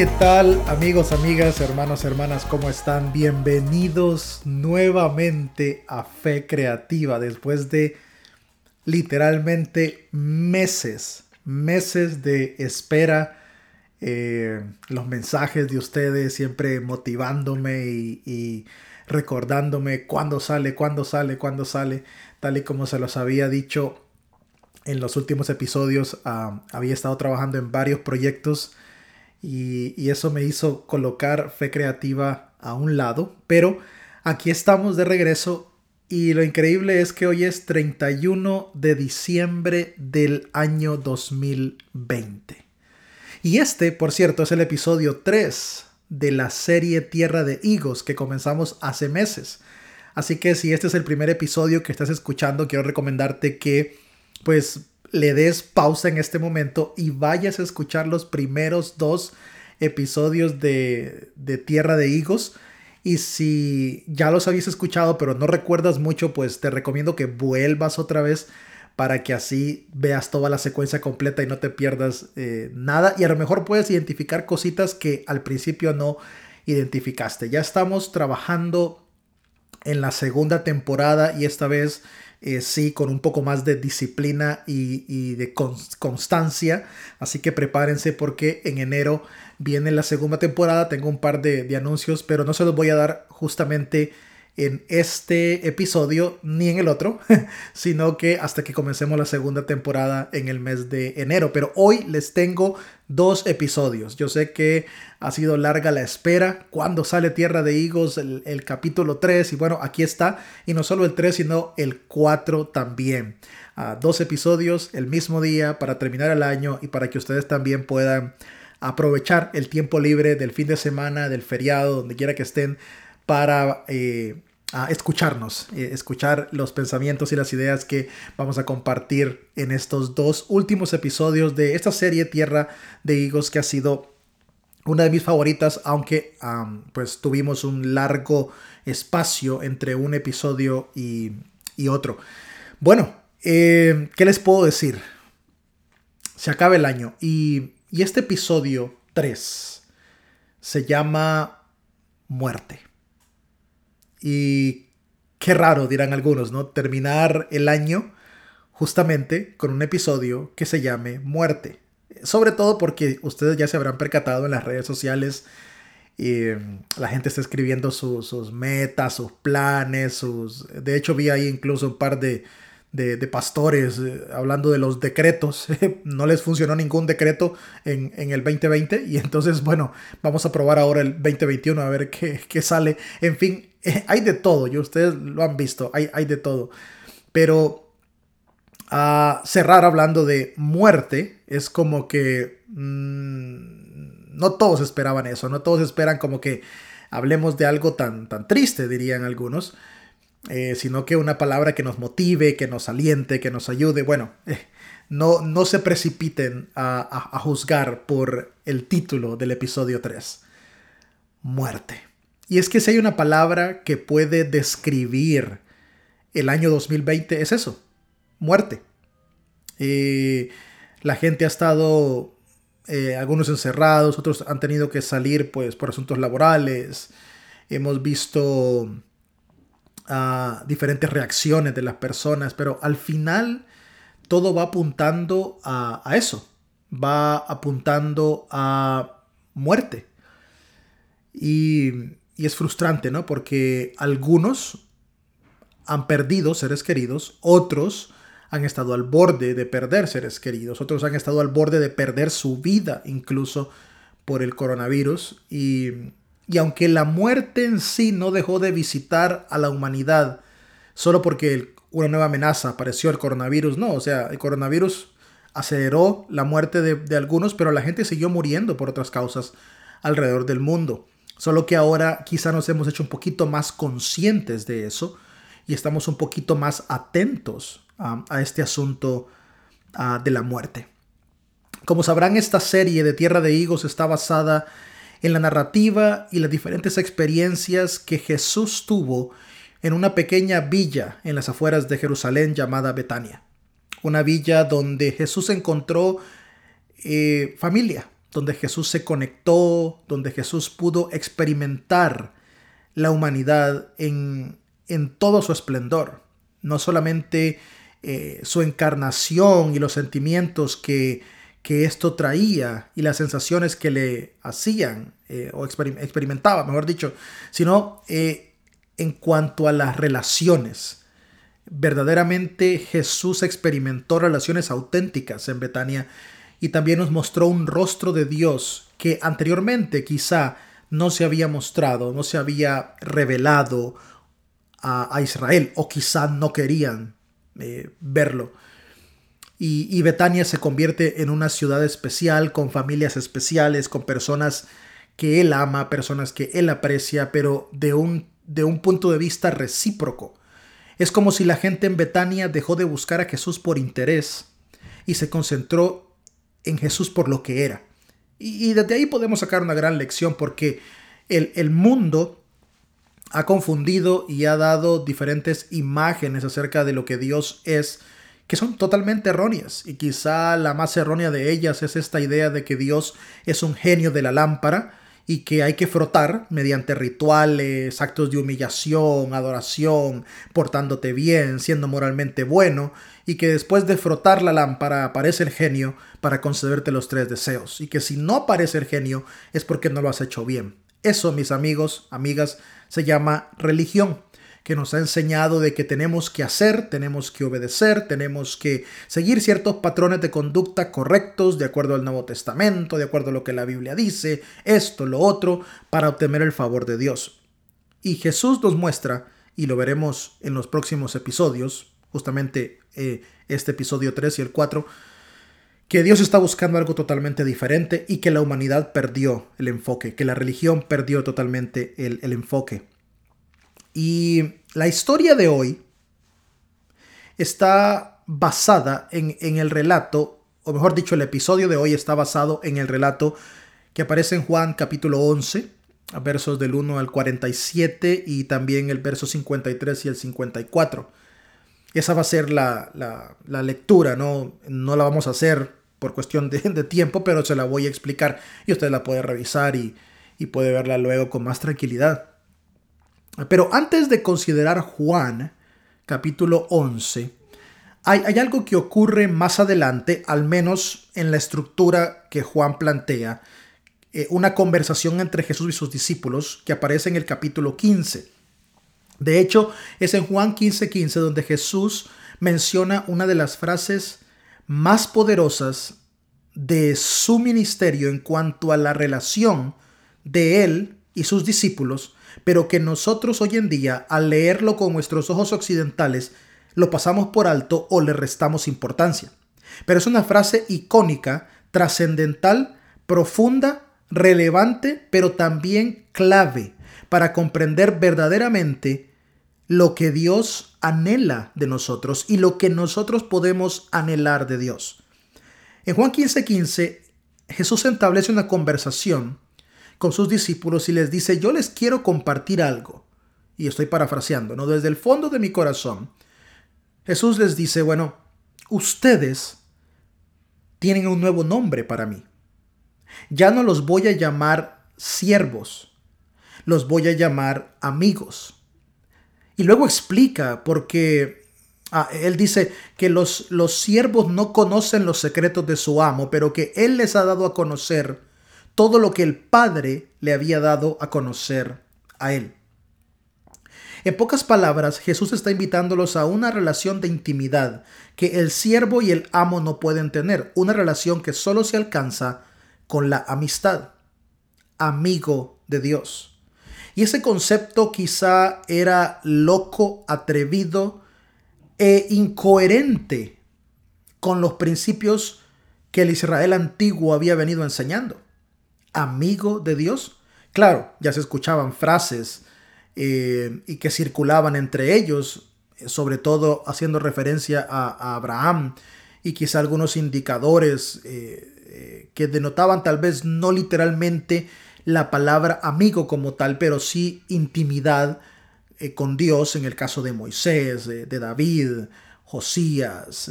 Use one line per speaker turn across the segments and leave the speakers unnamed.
¿Qué tal amigos, amigas, hermanos, hermanas? ¿Cómo están? Bienvenidos nuevamente a Fe Creativa después de literalmente meses, meses de espera. Eh, los mensajes de ustedes siempre motivándome y, recordándome cuándo sale, cuándo sale, cuándo sale, tal y como se los había dicho en los últimos episodios. Ah, había estado trabajando en varios proyectos y, eso me hizo colocar fe creativa a un lado, pero aquí estamos de regreso y lo increíble es que hoy es 31 de diciembre del año 2020. Y este, por cierto, es el episodio 3 de la serie Tierra de Higos que comenzamos hace meses. Así que si este es el primer episodio que estás escuchando, quiero recomendarte que pues le des pausa en este momento y vayas a escuchar los primeros dos episodios de, Tierra de Higos. Y si ya los habías escuchado pero no recuerdas mucho, pues te recomiendo que vuelvas otra vez para que así veas toda la secuencia completa y no te pierdas eh, nada. Y a lo mejor puedes identificar cositas que al principio no identificaste. Ya estamos trabajando en la segunda temporada y esta vez eh, sí, con un poco más de disciplina y, de constancia. Así que prepárense porque en enero viene la segunda temporada. Tengo un par de, de anuncios, pero no se los voy a dar justamente en este episodio ni en el otro, sino que hasta que comencemos la segunda temporada en el mes de enero. Pero hoy les tengo dos episodios. Yo sé que ha sido larga la espera. Cuando sale Tierra de Higos, el, capítulo 3, y bueno, aquí está. Y no solo el 3, sino el 4 también. Ah, dos episodios el mismo día para terminar el año y para que ustedes también puedan aprovechar el tiempo libre del fin de semana, del feriado, donde quiera que estén, para eh, escucharnos, eh, escuchar los pensamientos y las ideas que vamos a compartir en estos dos últimos episodios de esta serie Tierra de Higos que ha sido una de mis favoritas, aunque pues tuvimos un largo espacio entre un episodio y, otro. Bueno, eh, ¿qué les puedo decir? Se acaba el año y, y este episodio 3 se llama Muerte. Y qué raro, dirán algunos, ¿no? Terminar el año justamente con un episodio que se llame Muerte. Sobre todo porque ustedes ya se habrán percatado en las redes sociales. Y la gente está escribiendo sus metas, sus planes, sus... De hecho vi ahí incluso un par de, de, pastores eh, hablando de los decretos. no les funcionó ningún decreto en, en, el 2020 y entonces, bueno, vamos a probar ahora el 2021 a ver qué, qué sale. En fin, hay de todo, y ustedes lo han visto, hay, hay de todo. Pero a cerrar hablando de muerte es como que mm, no todos esperaban eso, no todos esperan como que hablemos de algo tan, tan triste, dirían algunos. Eh, sino que una palabra que nos motive, que nos aliente, que nos ayude. Bueno, eh, no, no se precipiten a, a juzgar por el título del episodio 3. Muerte. Y es que si hay una palabra que puede describir el año 2020, es eso, muerte. Eh, la gente ha estado, algunos encerrados, otros han tenido que salir pues, por asuntos laborales. Hemos visto ah, diferentes reacciones de las personas, pero al final todo va apuntando a eso, va apuntando a muerte. Y y es frustrante, ¿no? Porque algunos han perdido seres queridos, otros han estado al borde de perder seres queridos, otros han estado al borde de perder su vida incluso por el coronavirus. Y, y aunque la muerte en sí no dejó de visitar a la humanidad solo porque una nueva amenaza apareció el coronavirus, no, o sea, el coronavirus aceleró la muerte de, algunos, pero la gente siguió muriendo por otras causas alrededor del mundo. Solo que ahora quizá nos hemos hecho un poquito más conscientes de eso y estamos un poquito más atentos a este asunto de la muerte. Como sabrán, esta serie de Tierra de Higos está basada en la narrativa y las diferentes experiencias que Jesús tuvo en una pequeña villa en las afueras de Jerusalén llamada Betania. Una villa donde Jesús encontró eh, familia, donde Jesús se conectó, donde Jesús pudo experimentar la humanidad en, en todo su esplendor. No solamente eh, su encarnación y los sentimientos que, que, esto traía y las sensaciones que le hacían eh, o experimentaba, mejor dicho, sino eh, en cuanto a las relaciones. Verdaderamente Jesús experimentó relaciones auténticas en Betania y también nos mostró un rostro de Dios que anteriormente quizá no se había mostrado, no se había revelado a, Israel o quizá no querían eh, verlo. Y, y, Betania se convierte en una ciudad especial, con familias especiales, con personas que él ama, personas que él aprecia, pero de un, de un punto de vista recíproco. Es como si la gente en Betania dejó de buscar a Jesús por interés y se concentró en Jesús por lo que era. Y, desde ahí podemos sacar una gran lección porque el, el mundo ha confundido y ha dado diferentes imágenes acerca de lo que Dios es que son totalmente erróneas. Y quizá la más errónea de ellas es esta idea de que Dios es un genio de la lámpara y que hay que frotar mediante rituales, actos de humillación, adoración, portándote bien, siendo moralmente bueno, y que después de frotar la lámpara aparece el genio para concederte los tres deseos, y que si no aparece el genio es porque no lo has hecho bien. Eso, mis amigos, amigas, se llama religión que nos ha enseñado de que tenemos que hacer, tenemos que obedecer, tenemos que seguir ciertos patrones de conducta correctos de acuerdo al Nuevo Testamento, de acuerdo a lo que la Biblia dice, esto, lo otro, para obtener el favor de Dios. Y Jesús nos muestra, y lo veremos en los próximos episodios, justamente eh, este episodio 3 y el 4, que Dios está buscando algo totalmente diferente y que la humanidad perdió el enfoque, que la religión perdió totalmente el, el enfoque. Y la historia de hoy está basada en, el relato, o mejor dicho, el episodio de hoy está basado en el relato que aparece en Juan capítulo 11, versos del 1 al 47 y también el verso 53 y el 54. Esa va a ser la, lectura, ¿no? no la vamos a hacer por cuestión de, tiempo, pero se la voy a explicar y usted la puede revisar y, y puede verla luego con más tranquilidad. Pero antes de considerar Juan, capítulo 11, hay, algo que ocurre más adelante, al menos en la estructura que Juan plantea, eh, una conversación entre Jesús y sus discípulos que aparece en el capítulo 15. De hecho, es en Juan 15:15 15 donde Jesús menciona una de las frases más poderosas de su ministerio en cuanto a la relación de él y sus discípulos pero que nosotros hoy en día, al leerlo con nuestros ojos occidentales, lo pasamos por alto o le restamos importancia. Pero es una frase icónica, trascendental, profunda, relevante, pero también clave para comprender verdaderamente lo que Dios anhela de nosotros y lo que nosotros podemos anhelar de Dios. En Juan 15:15, 15, Jesús establece una conversación con sus discípulos y les dice, yo les quiero compartir algo. Y estoy parafraseando, ¿no? Desde el fondo de mi corazón, Jesús les dice, bueno, ustedes tienen un nuevo nombre para mí. Ya no los voy a llamar siervos, los voy a llamar amigos. Y luego explica porque ah, él dice que los, los siervos no conocen los secretos de su amo, pero que él les ha dado a conocer todo lo que el Padre le había dado a conocer a él. En pocas palabras, Jesús está invitándolos a una relación de intimidad que el siervo y el amo no pueden tener, una relación que solo se alcanza con la amistad, amigo de Dios. Y ese concepto quizá era loco, atrevido e incoherente con los principios que el Israel antiguo había venido enseñando amigo de Dios? Claro, ya se escuchaban frases eh, y que circulaban entre ellos, sobre todo haciendo referencia a, Abraham y quizá algunos indicadores eh, eh, que denotaban tal vez no literalmente la palabra amigo como tal, pero sí intimidad con Dios en el caso de Moisés, de David, Josías,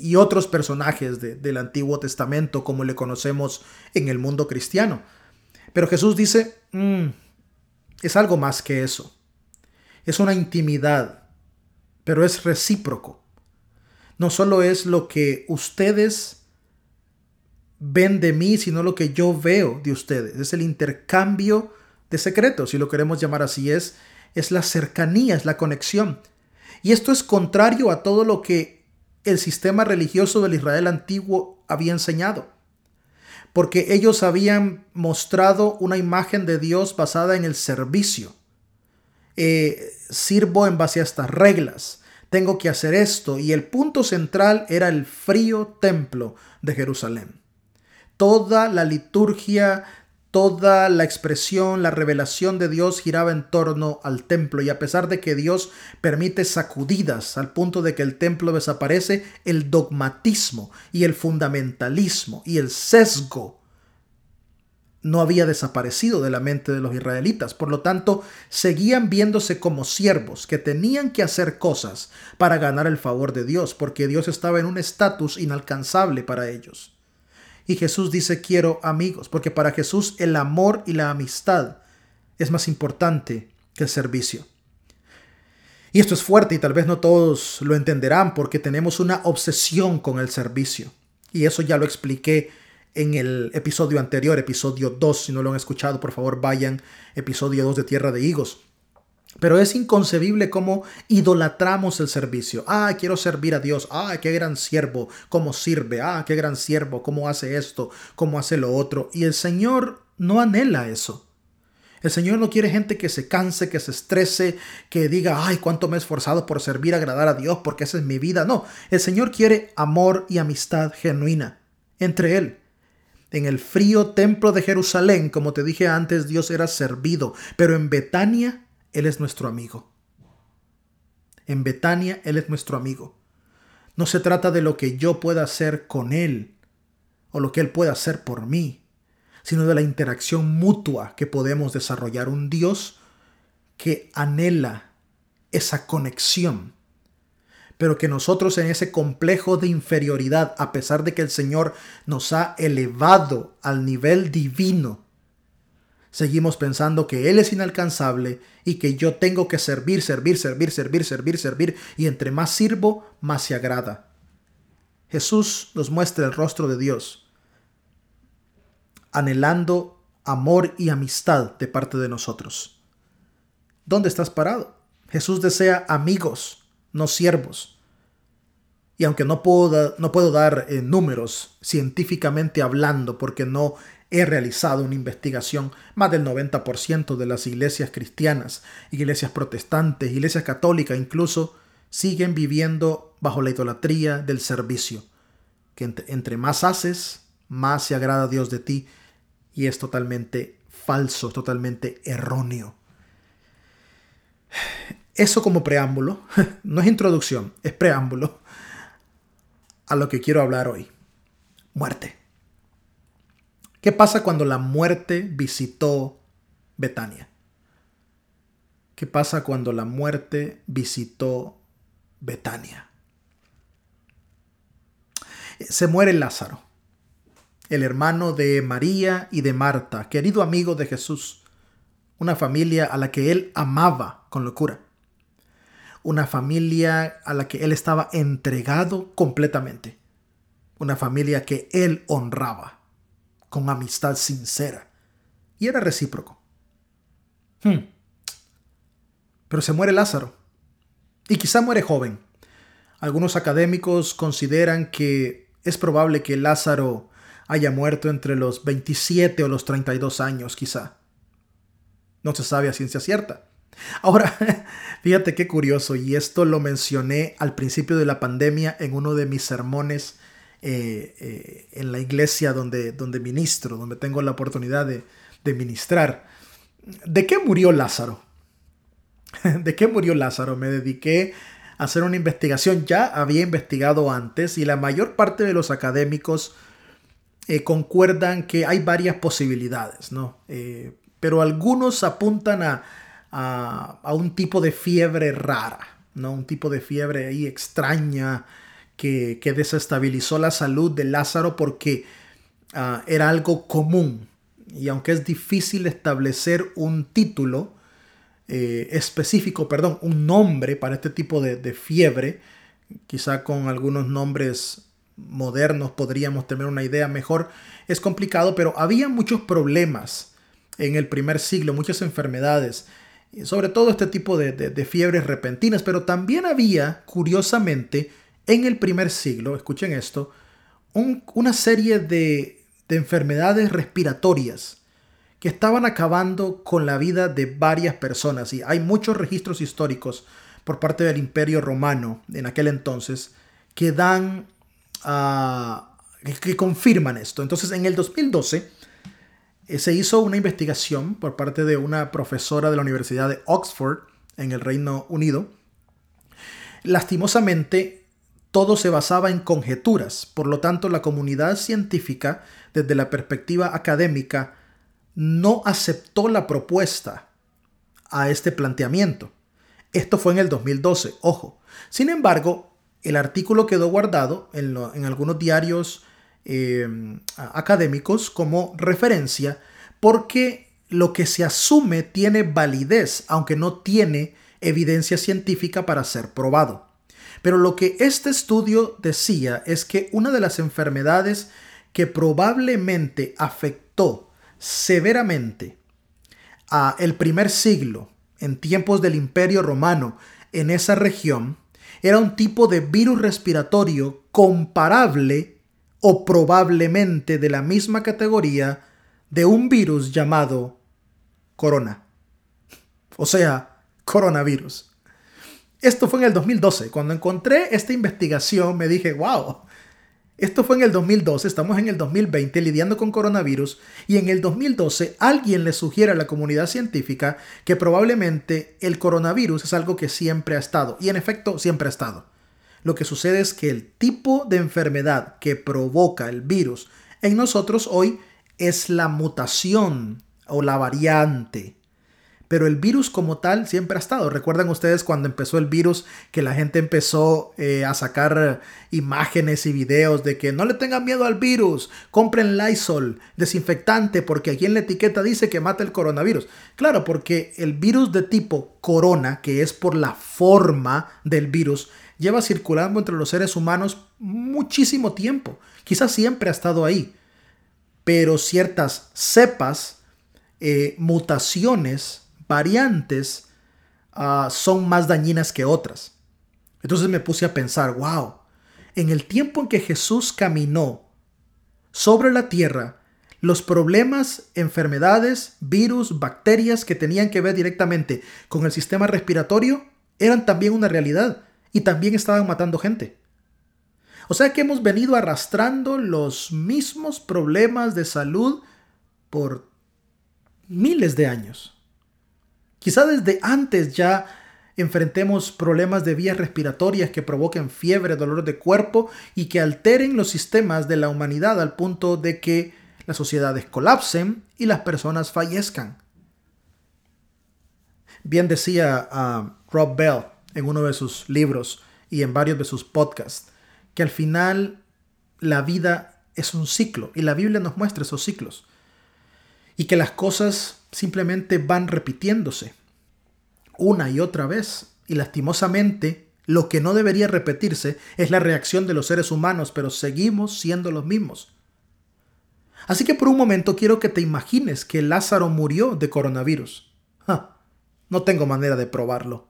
y otros personajes del Antiguo Testamento como le conocemos en el mundo cristiano. Pero Jesús dice, mm, es algo más que eso. Es una intimidad, pero es recíproco. No solo es lo que ustedes ven de mí, sino lo que yo veo de ustedes. Es el intercambio de secretos, si lo queremos llamar así, es, es la cercanía, es la conexión. Y esto es contrario a todo lo que el sistema religioso del Israel antiguo había enseñado. Porque ellos habían mostrado una imagen de Dios basada en el servicio. Eh, sirvo en base a estas reglas. Tengo que hacer esto. Y el punto central era el frío templo de Jerusalén. Toda la liturgia Toda la expresión, la revelación de Dios giraba en torno al templo y a pesar de que Dios permite sacudidas al punto de que el templo desaparece, el dogmatismo y el fundamentalismo y el sesgo no había desaparecido de la mente de los israelitas. Por lo tanto, seguían viéndose como siervos que tenían que hacer cosas para ganar el favor de Dios, porque Dios estaba en un estatus inalcanzable para ellos. Y Jesús dice quiero amigos, porque para Jesús el amor y la amistad es más importante que el servicio. Y esto es fuerte y tal vez no todos lo entenderán porque tenemos una obsesión con el servicio. Y eso ya lo expliqué en el episodio anterior, episodio 2. Si no lo han escuchado, por favor vayan, episodio 2 de Tierra de Higos. Pero es inconcebible cómo idolatramos el servicio. Ah, quiero servir a Dios. Ah, qué gran siervo, cómo sirve. Ah, qué gran siervo, cómo hace esto, cómo hace lo otro. Y el Señor no anhela eso. El Señor no quiere gente que se canse, que se estrese, que diga, ay, cuánto me he esforzado por servir, agradar a Dios, porque esa es mi vida. No, el Señor quiere amor y amistad genuina entre Él. En el frío templo de Jerusalén, como te dije antes, Dios era servido, pero en Betania él es nuestro amigo. En Betania, Él es nuestro amigo. No se trata de lo que yo pueda hacer con Él o lo que Él pueda hacer por mí, sino de la interacción mutua que podemos desarrollar. Un Dios que anhela esa conexión, pero que nosotros en ese complejo de inferioridad, a pesar de que el Señor nos ha elevado al nivel divino, seguimos pensando que Él es inalcanzable y que yo tengo que servir, servir, servir, servir, servir, servir, y entre más sirvo, más se agrada. Jesús nos muestra el rostro de Dios, anhelando amor y amistad de parte de nosotros. ¿Dónde estás parado? Jesús desea amigos, no siervos. Y aunque no puedo, no puedo dar eh, números científicamente hablando, porque no he realizado una investigación, más del 90% de las iglesias cristianas, iglesias protestantes, iglesias católicas incluso, siguen viviendo bajo la idolatría del servicio, que entre, más haces, más se agrada a Dios de ti, y es totalmente falso, totalmente erróneo. Eso como preámbulo, no es introducción, es preámbulo a lo que quiero hablar hoy. Muerte. ¿Qué pasa cuando la muerte visitó Betania? ¿Qué pasa cuando la muerte visitó Betania? Se muere Lázaro, el hermano de María y de Marta, querido amigo de Jesús, una familia a la que él amaba con locura, una familia a la que él estaba entregado completamente, una familia que él honraba con amistad sincera. Y era recíproco. Hmm. Pero se muere Lázaro. Y quizá muere joven. Algunos académicos consideran que es probable que Lázaro haya muerto entre los 27 o los 32 años, quizá. No se sabe a ciencia cierta. Ahora, fíjate qué curioso, y esto lo mencioné al principio de la pandemia en uno de mis sermones eh, eh, en la iglesia donde, donde ministro, donde tengo la oportunidad de, ministrar. ¿De qué murió Lázaro? ¿De qué murió Lázaro? Me dediqué a hacer una investigación. Ya había investigado antes y la mayor parte de los académicos eh, concuerdan que hay varias posibilidades, ¿no? pero algunos apuntan a, a, a, un tipo de fiebre rara, ¿no? Un tipo de fiebre ahí extraña que, desestabilizó la salud de Lázaro porque ah, era algo común. Y aunque es difícil establecer un título eh, específico, perdón, un nombre para este tipo de, de fiebre, quizá con algunos nombres modernos podríamos tener una idea mejor, es complicado, pero había muchos problemas en el primer siglo, muchas enfermedades, sobre todo este tipo de, fiebres repentinas, pero también había, curiosamente, en el primer siglo, escuchen esto, una serie de, de enfermedades respiratorias que estaban acabando con la vida de varias personas. Y hay muchos registros históricos por parte del Imperio Romano en aquel entonces que dan que confirman esto. Entonces, en el 2012 eh, se hizo una investigación por parte de una profesora de la Universidad de Oxford en el Reino Unido. Lastimosamente, todo se basaba en conjeturas, por lo tanto la comunidad científica, desde la perspectiva académica, no aceptó la propuesta a este planteamiento. Esto fue en el 2012, ojo. Sin embargo, el artículo quedó guardado en, algunos diarios em, académicos como referencia porque lo que se asume tiene validez, aunque no tiene evidencia científica para ser probado. Pero lo que este estudio decía es que una de las enfermedades que probablemente afectó severamente a el primer siglo en tiempos del Imperio Romano en esa región era un tipo de virus respiratorio comparable o probablemente de la misma categoría de un virus llamado corona. O sea, coronavirus. Esto fue en el 2012. Cuando encontré esta investigación me dije, wow, esto fue en el 2012, estamos en el 2020 lidiando con coronavirus y en el 2012 alguien le sugiere a la comunidad científica que probablemente el coronavirus es algo que siempre ha estado y en efecto siempre ha estado. Lo que sucede es que el tipo de enfermedad que provoca el virus en nosotros hoy es la mutación o la variante pero el virus como tal siempre ha estado. ¿Recuerdan ustedes cuando empezó el virus que la gente empezó eh, a sacar imágenes y videos de que no le tengan miedo al virus, compren Lysol, desinfectante, porque aquí en la etiqueta dice que mata el coronavirus? Claro, porque el virus de tipo corona, que es por la forma del virus, lleva circulando entre los seres humanos muchísimo tiempo. Quizás siempre ha estado ahí, pero ciertas cepas, eh, mutaciones, variantes ah, son más dañinas que otras. Entonces me puse a pensar, wow, en el tiempo en que Jesús caminó sobre la tierra, los problemas, enfermedades, virus, bacterias que tenían que ver directamente con el sistema respiratorio eran también una realidad y también estaban matando gente. O sea que hemos venido arrastrando los mismos problemas de salud por miles de años. Quizá desde antes ya enfrentemos problemas de vías respiratorias que provoquen fiebre, dolor de cuerpo y que alteren los sistemas de la humanidad al punto de que las sociedades colapsen y las personas fallezcan. Bien decía uh, Rob Bell en uno de sus libros y en varios de sus podcasts que al final la vida es un ciclo y la Biblia nos muestra esos ciclos y que las cosas simplemente van repitiéndose una y otra vez. Y lastimosamente, lo que no debería repetirse es la reacción de los seres humanos, pero seguimos siendo los mismos. Así que por un momento quiero que te imagines que Lázaro murió de coronavirus. no tengo manera de probarlo.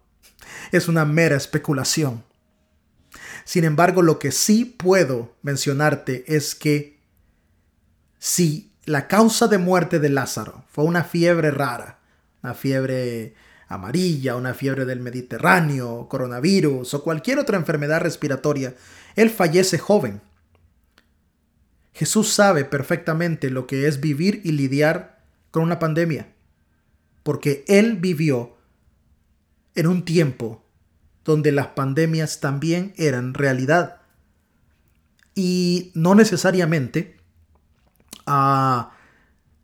Es una mera especulación. Sin embargo, lo que sí puedo mencionarte es que si la causa de muerte de Lázaro fue una fiebre rara, una fiebre amarilla, una fiebre del Mediterráneo, coronavirus o cualquier otra enfermedad respiratoria, él fallece joven. Jesús sabe perfectamente lo que es vivir y lidiar con una pandemia, porque él vivió en un tiempo donde las pandemias también eran realidad. Y no necesariamente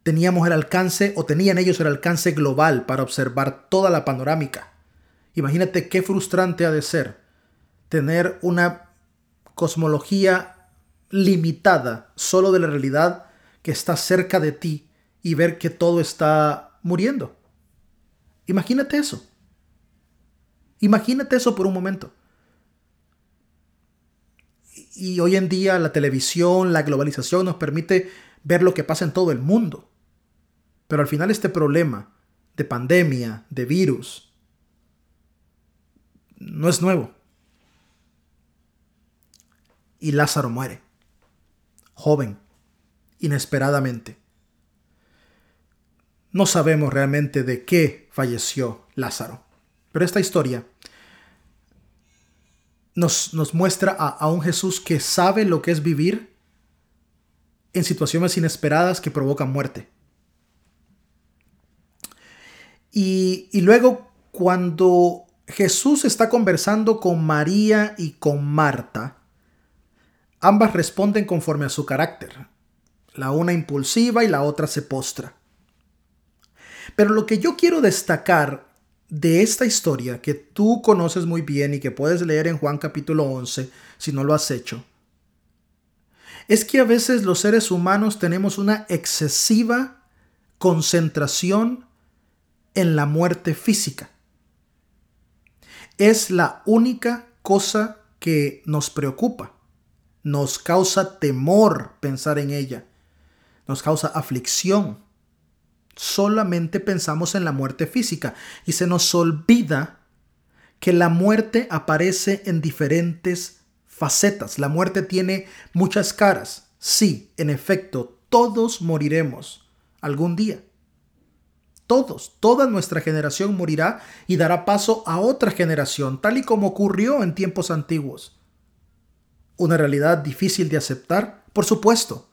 teníamos el alcance o tenían ellos el alcance global para observar toda la panorámica. Imagínate qué frustrante ha de ser tener una cosmología limitada solo de la realidad que está cerca de ti y ver que todo está muriendo. Imagínate eso. Imagínate eso por un momento. Y hoy en día la televisión, la globalización nos permite ver lo que pasa en todo el mundo. Pero al final este problema de pandemia, de virus, no es nuevo. Y Lázaro muere, joven, inesperadamente. No sabemos realmente de qué falleció Lázaro, pero esta historia nos, nos muestra a, un Jesús que sabe lo que es vivir en situaciones inesperadas que provocan muerte. Y, y, luego cuando Jesús está conversando con María y con Marta, ambas responden conforme a su carácter. La una impulsiva y la otra se postra. Pero lo que yo quiero destacar de esta historia que tú conoces muy bien y que puedes leer en Juan capítulo 11 si no lo has hecho, es que a veces los seres humanos tenemos una excesiva concentración en la muerte física. Es la única cosa que nos preocupa. Nos causa temor pensar en ella. Nos causa aflicción solamente pensamos en la muerte física y se nos olvida que la muerte aparece en diferentes facetas. La muerte tiene muchas caras. Sí, en efecto, todos moriremos algún día. Todos, toda nuestra generación morirá y dará paso a otra generación, tal y como ocurrió en tiempos antiguos. Una realidad difícil de aceptar, por supuesto,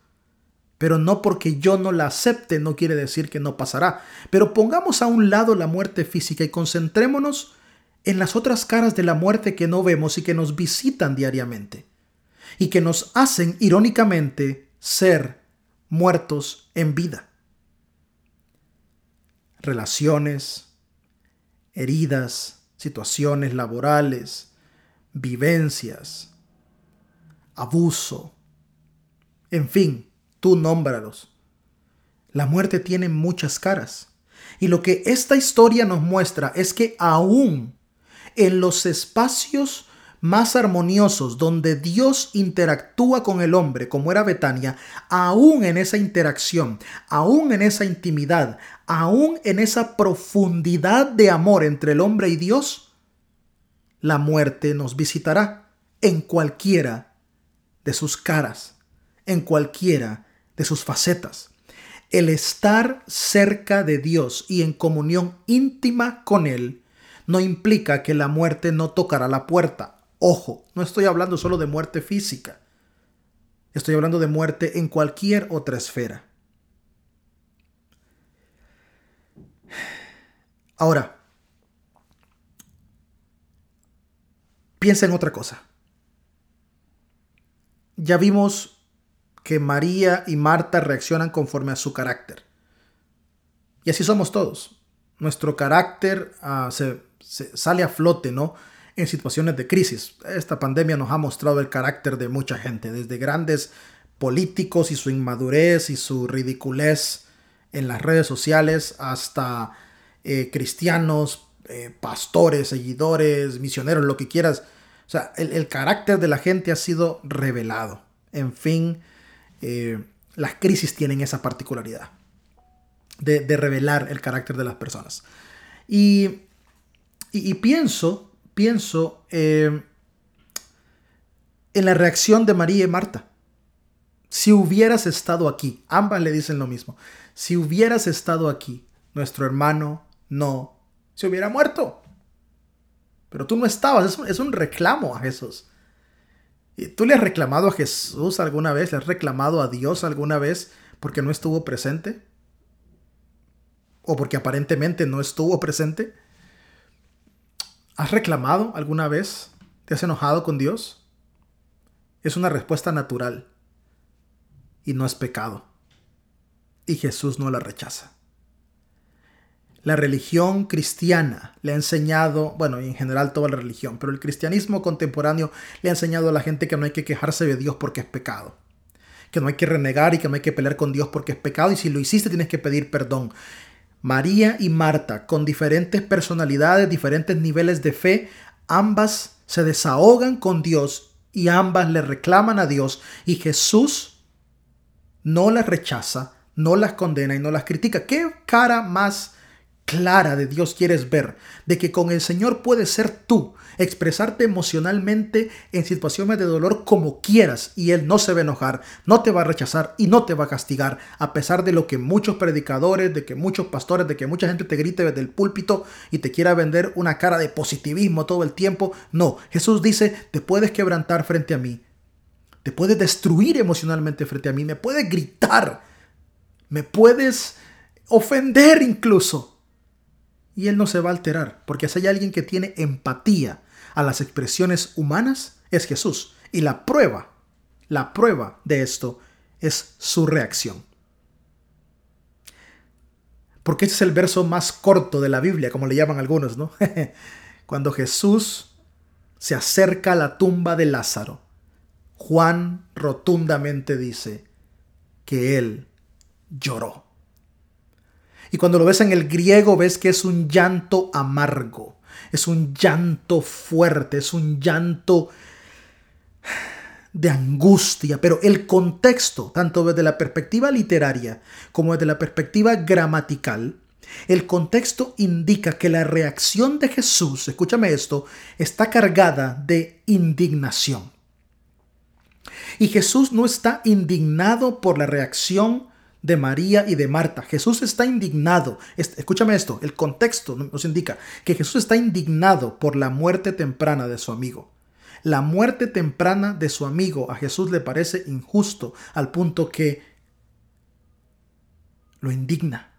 pero no porque yo no la acepte no quiere decir que no pasará. Pero pongamos a un lado la muerte física y concentrémonos en las otras caras de la muerte que no vemos y que nos visitan diariamente. Y que nos hacen, irónicamente, ser muertos en vida. Relaciones, heridas, situaciones laborales, vivencias, abuso, en fin, tú nómbralos. La muerte tiene muchas caras. Y lo que esta historia nos muestra es que aún en los espacios más armoniosos donde Dios interactúa con el hombre, como era Betania, aún en esa interacción, aún en esa intimidad, aún en esa profundidad de amor entre el hombre y Dios, la muerte nos visitará en cualquiera de sus caras, en cualquiera de sus facetas. El estar cerca de Dios y en comunión íntima con Él no implica que la muerte no tocará la puerta. Ojo, no estoy hablando solo de muerte física. Estoy hablando de muerte en cualquier otra esfera. Ahora, piensa en otra cosa. Ya vimos que María y Marta reaccionan conforme a su carácter. Y así somos todos. Nuestro carácter ah, se, sale a flote, ¿no? En situaciones de crisis. Esta pandemia nos ha mostrado el carácter de mucha gente, desde grandes políticos y su inmadurez y su ridiculez en las redes sociales hasta eh, cristianos, eh, pastores, seguidores, misioneros, lo que quieras. O sea, el, el carácter de la gente ha sido revelado. En fin, eh, las crisis tienen esa particularidad de, revelar el carácter de las personas. Y, pienso, pienso eh, en la reacción de María y Marta. Si hubieras estado aquí, ambas le dicen lo mismo, si hubieras estado aquí, nuestro hermano no se hubiera muerto. Pero tú no estabas, es un reclamo a Jesús. ¿Tú le has reclamado a Jesús alguna vez? ¿Le has reclamado a Dios alguna vez porque no estuvo presente? ¿O porque aparentemente no estuvo presente? ¿Has reclamado alguna vez? ¿Te has enojado con Dios? Es una respuesta natural y no es pecado. Y Jesús no la rechaza. La religión cristiana le ha enseñado, bueno, en general toda la religión, pero el cristianismo contemporáneo le ha enseñado a la gente que no hay que quejarse de Dios porque es pecado. Que no hay que renegar y que no hay que pelear con Dios porque es pecado y si lo hiciste tienes que pedir perdón. María y Marta, con diferentes personalidades, diferentes niveles de fe, ambas se desahogan con Dios y ambas le reclaman a Dios y Jesús no las rechaza, no las condena y no las critica. ¿Qué cara más clara de Dios quieres ver, de que con el Señor puedes ser tú, expresarte emocionalmente en situaciones de dolor como quieras y Él no se va a enojar, no te va a rechazar y no te va a castigar, a pesar de lo que muchos predicadores, de que muchos pastores, de que mucha gente te grite desde el púlpito y te quiera vender una cara de positivismo todo el tiempo. No, Jesús dice, te puedes quebrantar frente a mí, te puedes destruir emocionalmente frente a mí, me puedes gritar, me puedes ofender incluso y él no se va a alterar, porque si hay alguien que tiene empatía a las expresiones humanas, es Jesús. Y la prueba, la prueba de esto es su reacción. Porque este es el verso más corto de la Biblia, como le llaman algunos, ¿no? Cuando Jesús se acerca a la tumba de Lázaro, Juan rotundamente dice que él lloró. Y cuando lo ves en el griego ves que es un llanto amargo, es un llanto fuerte, es un llanto de angustia, pero el contexto, tanto desde la perspectiva literaria como desde la perspectiva gramatical, el contexto indica que la reacción de Jesús, escúchame esto, está cargada de indignación. Y Jesús no está indignado por la reacción de María y de Marta. Jesús está indignado. Escúchame esto, el contexto nos indica que Jesús está indignado por la muerte temprana de su amigo. La muerte temprana de su amigo a Jesús le parece injusto al punto que lo indigna.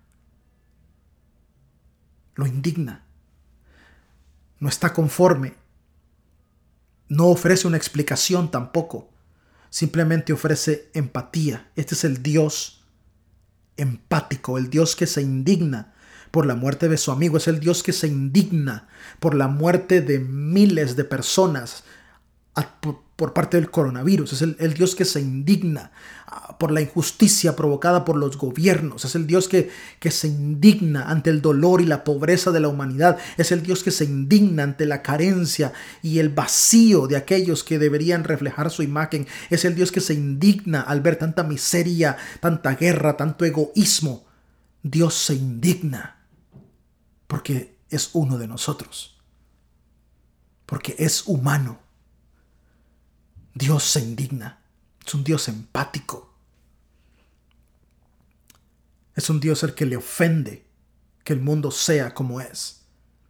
Lo indigna. No está conforme. No ofrece una explicación tampoco. Simplemente ofrece empatía. Este es el Dios empático, el Dios que se indigna por la muerte de su amigo, es el Dios que se indigna por la muerte de miles de personas por parte del coronavirus, es el, Dios que se indigna ah, por la injusticia provocada por los gobiernos, es el Dios que, que se indigna ante el dolor y la pobreza de la humanidad, es el Dios que se indigna ante la carencia y el vacío de aquellos que deberían reflejar su imagen, es el Dios que se indigna al ver tanta miseria, tanta guerra, tanto egoísmo. Dios se indigna porque es uno de nosotros, porque es humano Dios se indigna. Es un Dios empático. Es un Dios el que le ofende que el mundo sea como es,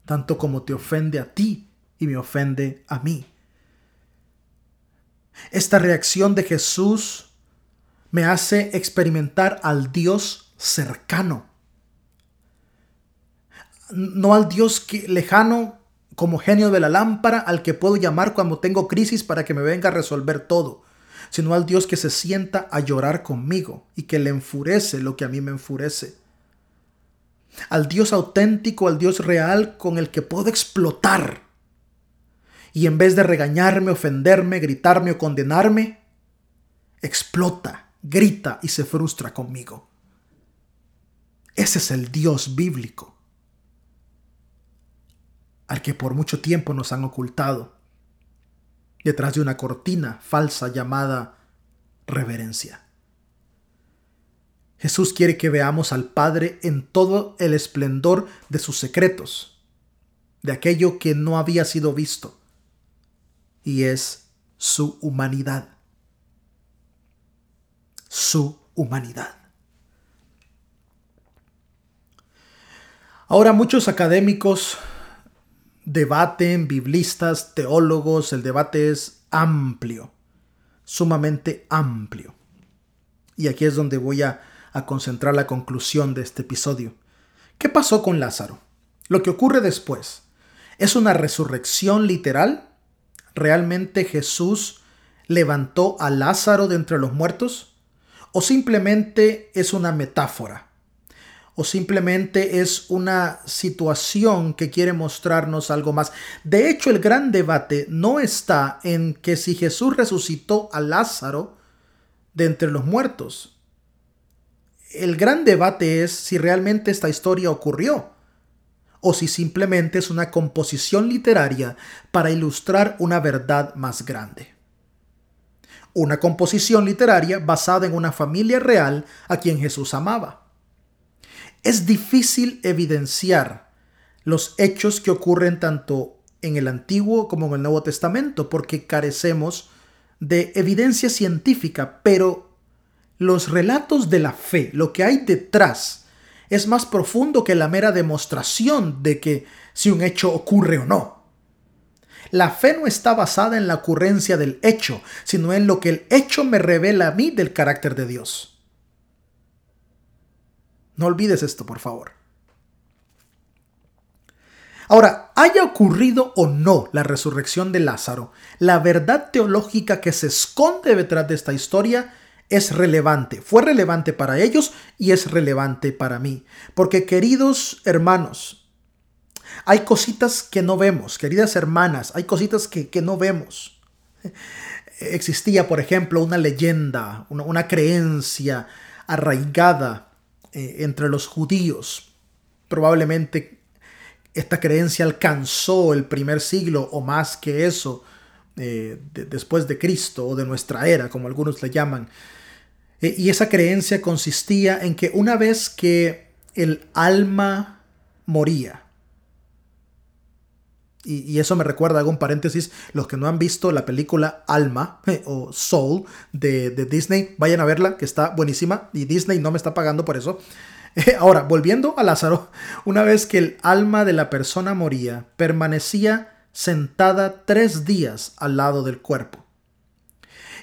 tanto como te ofende a ti y me ofende a mí. Esta reacción de Jesús me hace experimentar al Dios cercano. No al Dios lejano como genio de la lámpara al que puedo llamar cuando tengo crisis para que me venga a resolver todo, sino al Dios que se sienta a llorar conmigo y que le enfurece lo que a mí me enfurece. Al Dios auténtico, al Dios real con el que puedo explotar. Y en vez de regañarme, ofenderme, gritarme o condenarme, explota, grita y se frustra conmigo. Ese es el Dios bíblico al que por mucho tiempo nos han ocultado, detrás de una cortina falsa llamada reverencia. Jesús quiere que veamos al Padre en todo el esplendor de sus secretos, de aquello que no había sido visto, y es su humanidad. Su humanidad. Ahora muchos académicos debaten, biblistas, teólogos, el debate es amplio, sumamente amplio. Y aquí es donde voy a, a, concentrar la conclusión de este episodio. ¿Qué pasó con Lázaro? Lo que ocurre después. ¿Es una resurrección literal? ¿Realmente Jesús levantó a Lázaro de entre los muertos? ¿O simplemente es una metáfora? O simplemente es una situación que quiere mostrarnos algo más. De hecho, el gran debate no está en que si Jesús resucitó a Lázaro de entre los muertos. El gran debate es si realmente esta historia ocurrió o si simplemente es una composición literaria para ilustrar una verdad más grande. Una composición literaria basada en una familia real a quien Jesús amaba. Es difícil evidenciar los hechos que ocurren tanto en el Antiguo como en el Nuevo Testamento porque carecemos de evidencia científica, pero los relatos de la fe, lo que hay detrás, es más profundo que la mera demostración de que si un hecho ocurre o no. La fe no está basada en la ocurrencia del hecho, sino en lo que el hecho me revela a mí del carácter de Dios. No olvides esto, por favor. Ahora, haya ocurrido o no la resurrección de Lázaro, la verdad teológica que se esconde detrás de esta historia es relevante. Fue relevante para ellos y es relevante para mí. Porque queridos hermanos, hay cositas que no vemos, queridas hermanas, hay cositas que, no vemos. Existía, por ejemplo, una leyenda, una, una creencia arraigada eh, entre los judíos. Probablemente esta creencia alcanzó el primer siglo o más que eso eh, después de Cristo o de nuestra era, como algunos le llaman. Eh, y esa creencia consistía en que una vez que el alma moría, y, eso me recuerda, hago un paréntesis, los que no han visto la película Alma o Soul de, Disney, vayan a verla, que está buenísima y Disney no me está pagando por eso. Ahora, volviendo a Lázaro, una vez que el alma de la persona moría, permanecía sentada tres días al lado del cuerpo.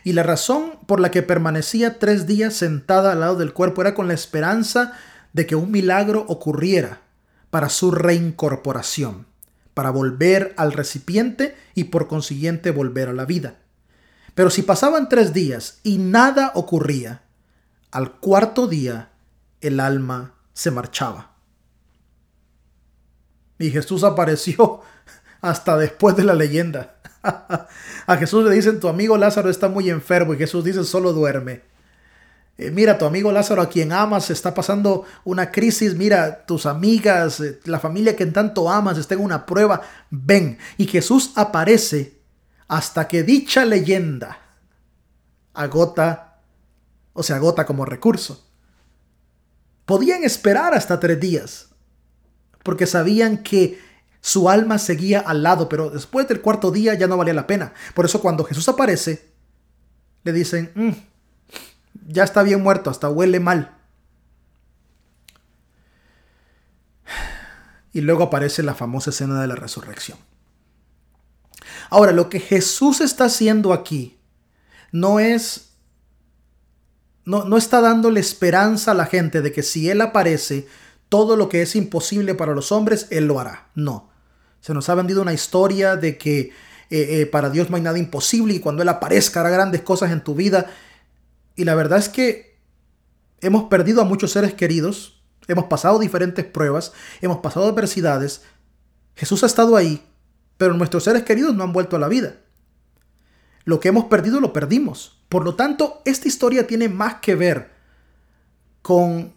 Y la razón por la que permanecía tres días sentada al lado del cuerpo era con la esperanza de que un milagro ocurriera para su reincorporación para volver al recipiente y por consiguiente volver a la vida. Pero si pasaban tres días y nada ocurría, al cuarto día el alma se marchaba. Y Jesús apareció hasta después de la leyenda. A Jesús le dicen, tu amigo Lázaro está muy enfermo y Jesús dice, solo duerme. Eh, mira, tu amigo Lázaro a quien amas está pasando una crisis, mira, tus amigas, eh, la familia que tanto amas está en una prueba, ven. Y Jesús aparece hasta que dicha leyenda agota o se agota como recurso. Podían esperar hasta tres días, porque sabían que su alma seguía al lado, pero después del cuarto día ya no valía la pena. Por eso cuando Jesús aparece, le dicen, mm, ya está bien muerto, hasta huele mal. Y luego aparece la famosa escena de la resurrección. Ahora, lo que Jesús está haciendo aquí no es... No, no está dándole esperanza a la gente de que si Él aparece, todo lo que es imposible para los hombres, Él lo hará. No. Se nos ha vendido una historia de que eh, eh, para Dios no hay nada imposible y cuando Él aparezca hará grandes cosas en tu vida. Y la verdad es que hemos perdido a muchos seres queridos, hemos pasado diferentes pruebas, hemos pasado adversidades. Jesús ha estado ahí, pero nuestros seres queridos no han vuelto a la vida. Lo que hemos perdido lo perdimos. Por lo tanto, esta historia tiene más que ver con,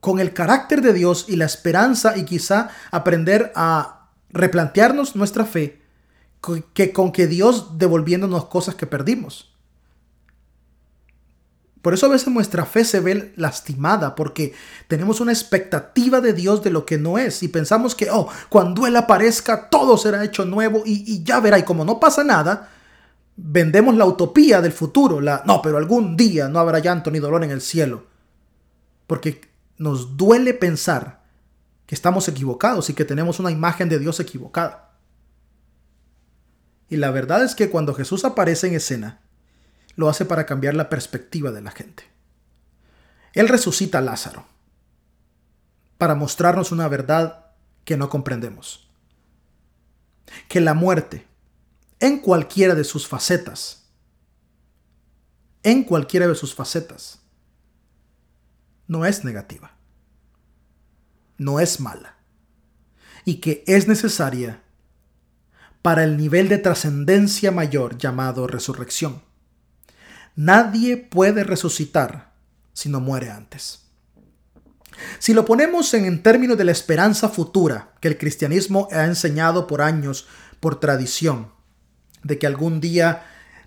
con el carácter de Dios y la esperanza y quizá aprender a replantearnos nuestra fe que con que Dios devolviéndonos cosas que perdimos. Por eso a veces nuestra fe se ve lastimada porque tenemos una expectativa de Dios de lo que no es y pensamos que, oh, cuando Él aparezca todo será hecho nuevo y, ya verá y como no pasa nada, vendemos la utopía del futuro, la, no, pero algún día no habrá llanto ni dolor en el cielo. Porque nos duele pensar que estamos equivocados y que tenemos una imagen de Dios equivocada. Y la verdad es que cuando Jesús aparece en escena, lo hace para cambiar la perspectiva de la gente. Él resucita a Lázaro para mostrarnos una verdad que no comprendemos. Que la muerte, en cualquiera de sus facetas, en cualquiera de sus facetas, no es negativa. no es mala y que es necesaria para el nivel de trascendencia mayor llamado resurrección. Nadie puede resucitar si no muere antes. Si lo ponemos en, términos de la esperanza futura que el cristianismo ha enseñado por años, por tradición, de que algún día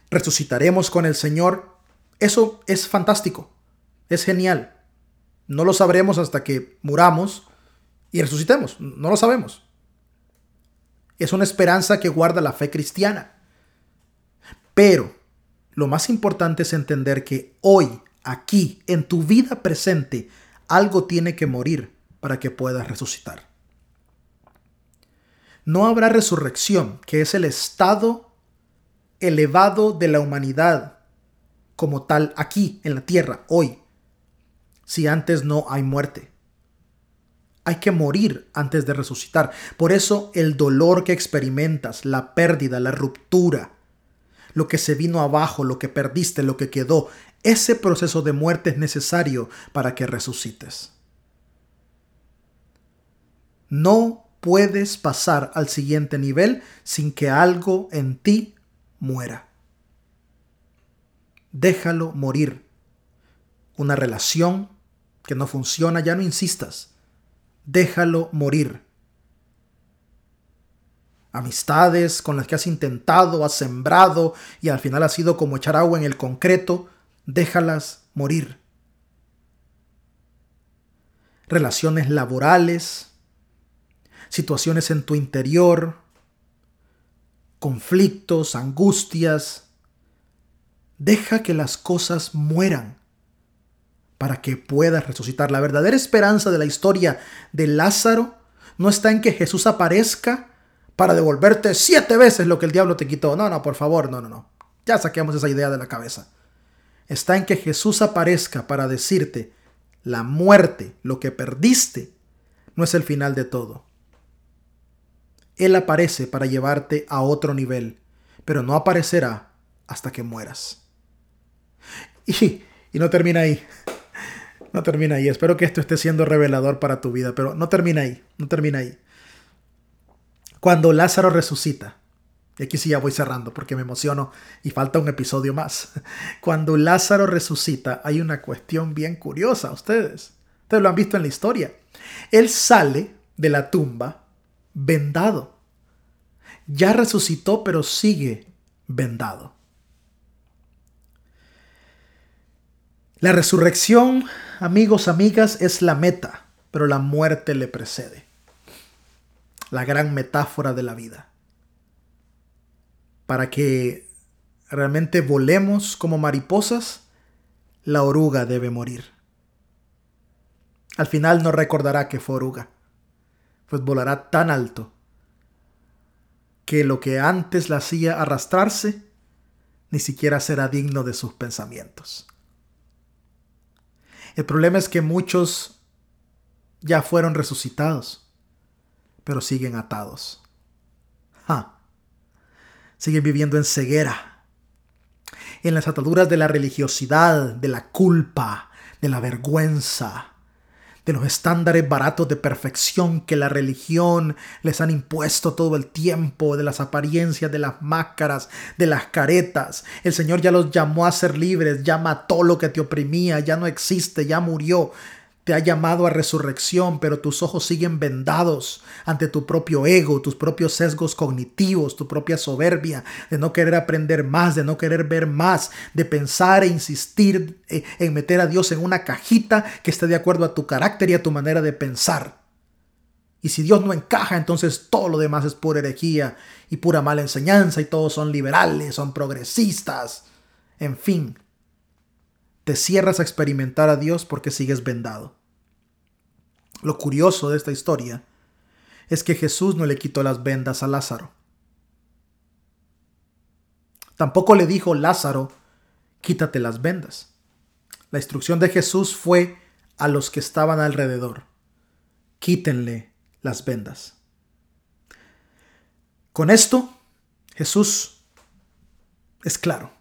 resucitaremos con el Señor, eso es fantástico, es genial. No lo sabremos hasta que muramos y resucitemos, no lo sabemos. Es una esperanza que guarda la fe cristiana. Pero lo más importante es entender que hoy, aquí, en tu vida presente, algo tiene que morir para que puedas resucitar. No habrá resurrección, que es el estado elevado de la humanidad como tal aquí en la tierra, hoy, si antes no hay muerte. Hay que morir antes de resucitar. Por eso el dolor que experimentas, la pérdida, la ruptura, lo que se vino abajo, lo que perdiste, lo que quedó, ese proceso de muerte es necesario para que resucites. No puedes pasar al siguiente nivel sin que algo en ti muera. Déjalo morir. Una relación que no funciona, ya no insistas. Déjalo morir. Amistades con las que has intentado, has sembrado y al final ha sido como echar agua en el concreto, déjalas morir. Relaciones laborales, situaciones en tu interior, conflictos, angustias. Deja que las cosas mueran para que puedas resucitar. La verdadera esperanza de la historia de Lázaro no está en que Jesús aparezca para devolverte siete veces lo que el diablo te quitó. No, no, por favor, no, no, no. Ya saquemos esa idea de la cabeza está en que Jesús aparezca para decirte, la muerte, lo que perdiste, no es el final de todo. Él aparece para llevarte a otro nivel, pero no aparecerá hasta que mueras. Y, y no termina ahí. No termina ahí. Espero que esto esté siendo revelador para tu vida, pero no termina ahí. No termina ahí. Cuando Lázaro resucita, y aquí sí ya voy cerrando porque me emociono y falta un episodio más. Cuando Lázaro resucita hay una cuestión bien curiosa, ustedes. Ustedes lo han visto en la historia. Él sale de la tumba vendado. Ya resucitó pero sigue vendado. La resurrección, amigos, amigas, es la meta, pero la muerte le precede. La gran metáfora de la vida para que realmente volemos como mariposas, la oruga debe morir. Al final no recordará que fue oruga, pues volará tan alto que lo que antes la hacía arrastrarse ni siquiera será digno de sus pensamientos. El problema es que muchos ya fueron resucitados, pero siguen atados. Siguen viviendo en ceguera, en las ataduras de la religiosidad, de la culpa, de la vergüenza, de los estándares baratos de perfección que la religión les han impuesto todo el tiempo, de las apariencias, de las máscaras, de las caretas. El Señor ya los llamó a ser libres, ya mató lo que te oprimía, ya no existe, ya murió te ha llamado a resurrección, pero tus ojos siguen vendados ante tu propio ego, tus propios sesgos cognitivos, tu propia soberbia, de no querer aprender más, de no querer ver más, de pensar e insistir eh, en meter a Dios en una cajita que esté de acuerdo a tu carácter y a tu manera de pensar. Y si Dios no encaja, entonces todo lo demás es pura herejía y pura mala enseñanza y todos son liberales, son progresistas. En fin, te cierras a experimentar a Dios porque sigues vendado. Lo curioso de esta historia es que Jesús no le quitó las vendas a Lázaro. Tampoco le dijo, Lázaro, quítate las vendas. La instrucción de Jesús fue a los que estaban alrededor, quítenle las vendas. Con esto, Jesús es claro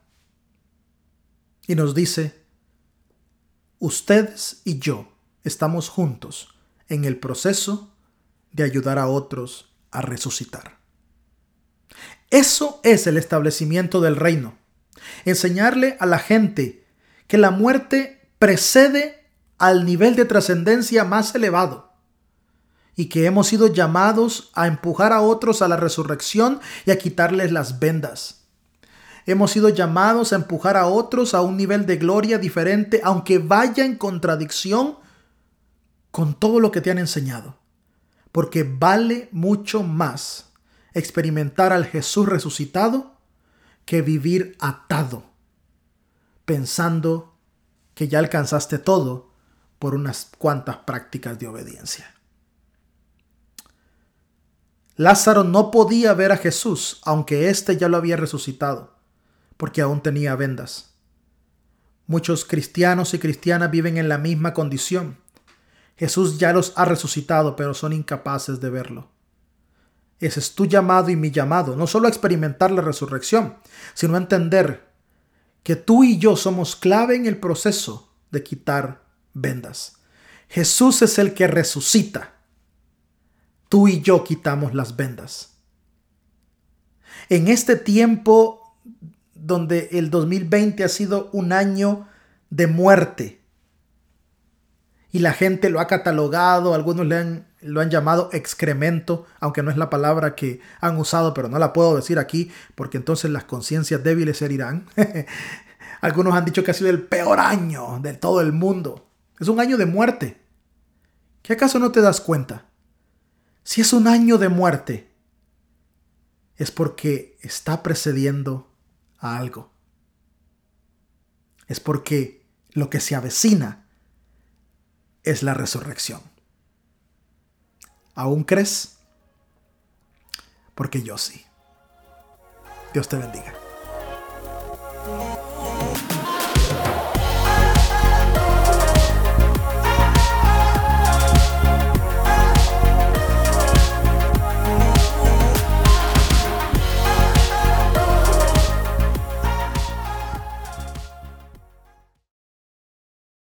y nos dice, ustedes y yo estamos juntos en el proceso de ayudar a otros a resucitar. Eso es el establecimiento del reino. Enseñarle a la gente que la muerte precede al nivel de trascendencia más elevado y que hemos sido llamados a empujar a otros a la resurrección y a quitarles las vendas. Hemos sido llamados a empujar a otros a un nivel de gloria diferente, aunque vaya en contradicción con todo lo que te han enseñado. Porque vale mucho más experimentar al Jesús resucitado que vivir atado, pensando que ya alcanzaste todo por unas cuantas prácticas de obediencia. Lázaro no podía ver a Jesús, aunque éste ya lo había resucitado, porque aún tenía vendas. Muchos cristianos y cristianas viven en la misma condición. Jesús ya los ha resucitado, pero son incapaces de verlo. Ese es tu llamado y mi llamado, no solo a experimentar la resurrección, sino a entender que tú y yo somos clave en el proceso de quitar vendas. Jesús es el que resucita tú y yo quitamos las vendas. En este tiempo donde el 2020 ha sido un año de muerte y la gente lo ha catalogado, algunos le han, lo han llamado excremento, aunque no es la palabra que han usado, pero no la puedo decir aquí porque entonces las conciencias débiles se herirán. algunos han dicho que ha sido el peor año de todo el mundo. Es un año de muerte. ¿Qué acaso no te das cuenta? Si es un año de muerte, es porque está precediendo a algo. Es porque lo que se avecina es la resurrección. ¿Aún crees? Porque yo sí. Dios te bendiga.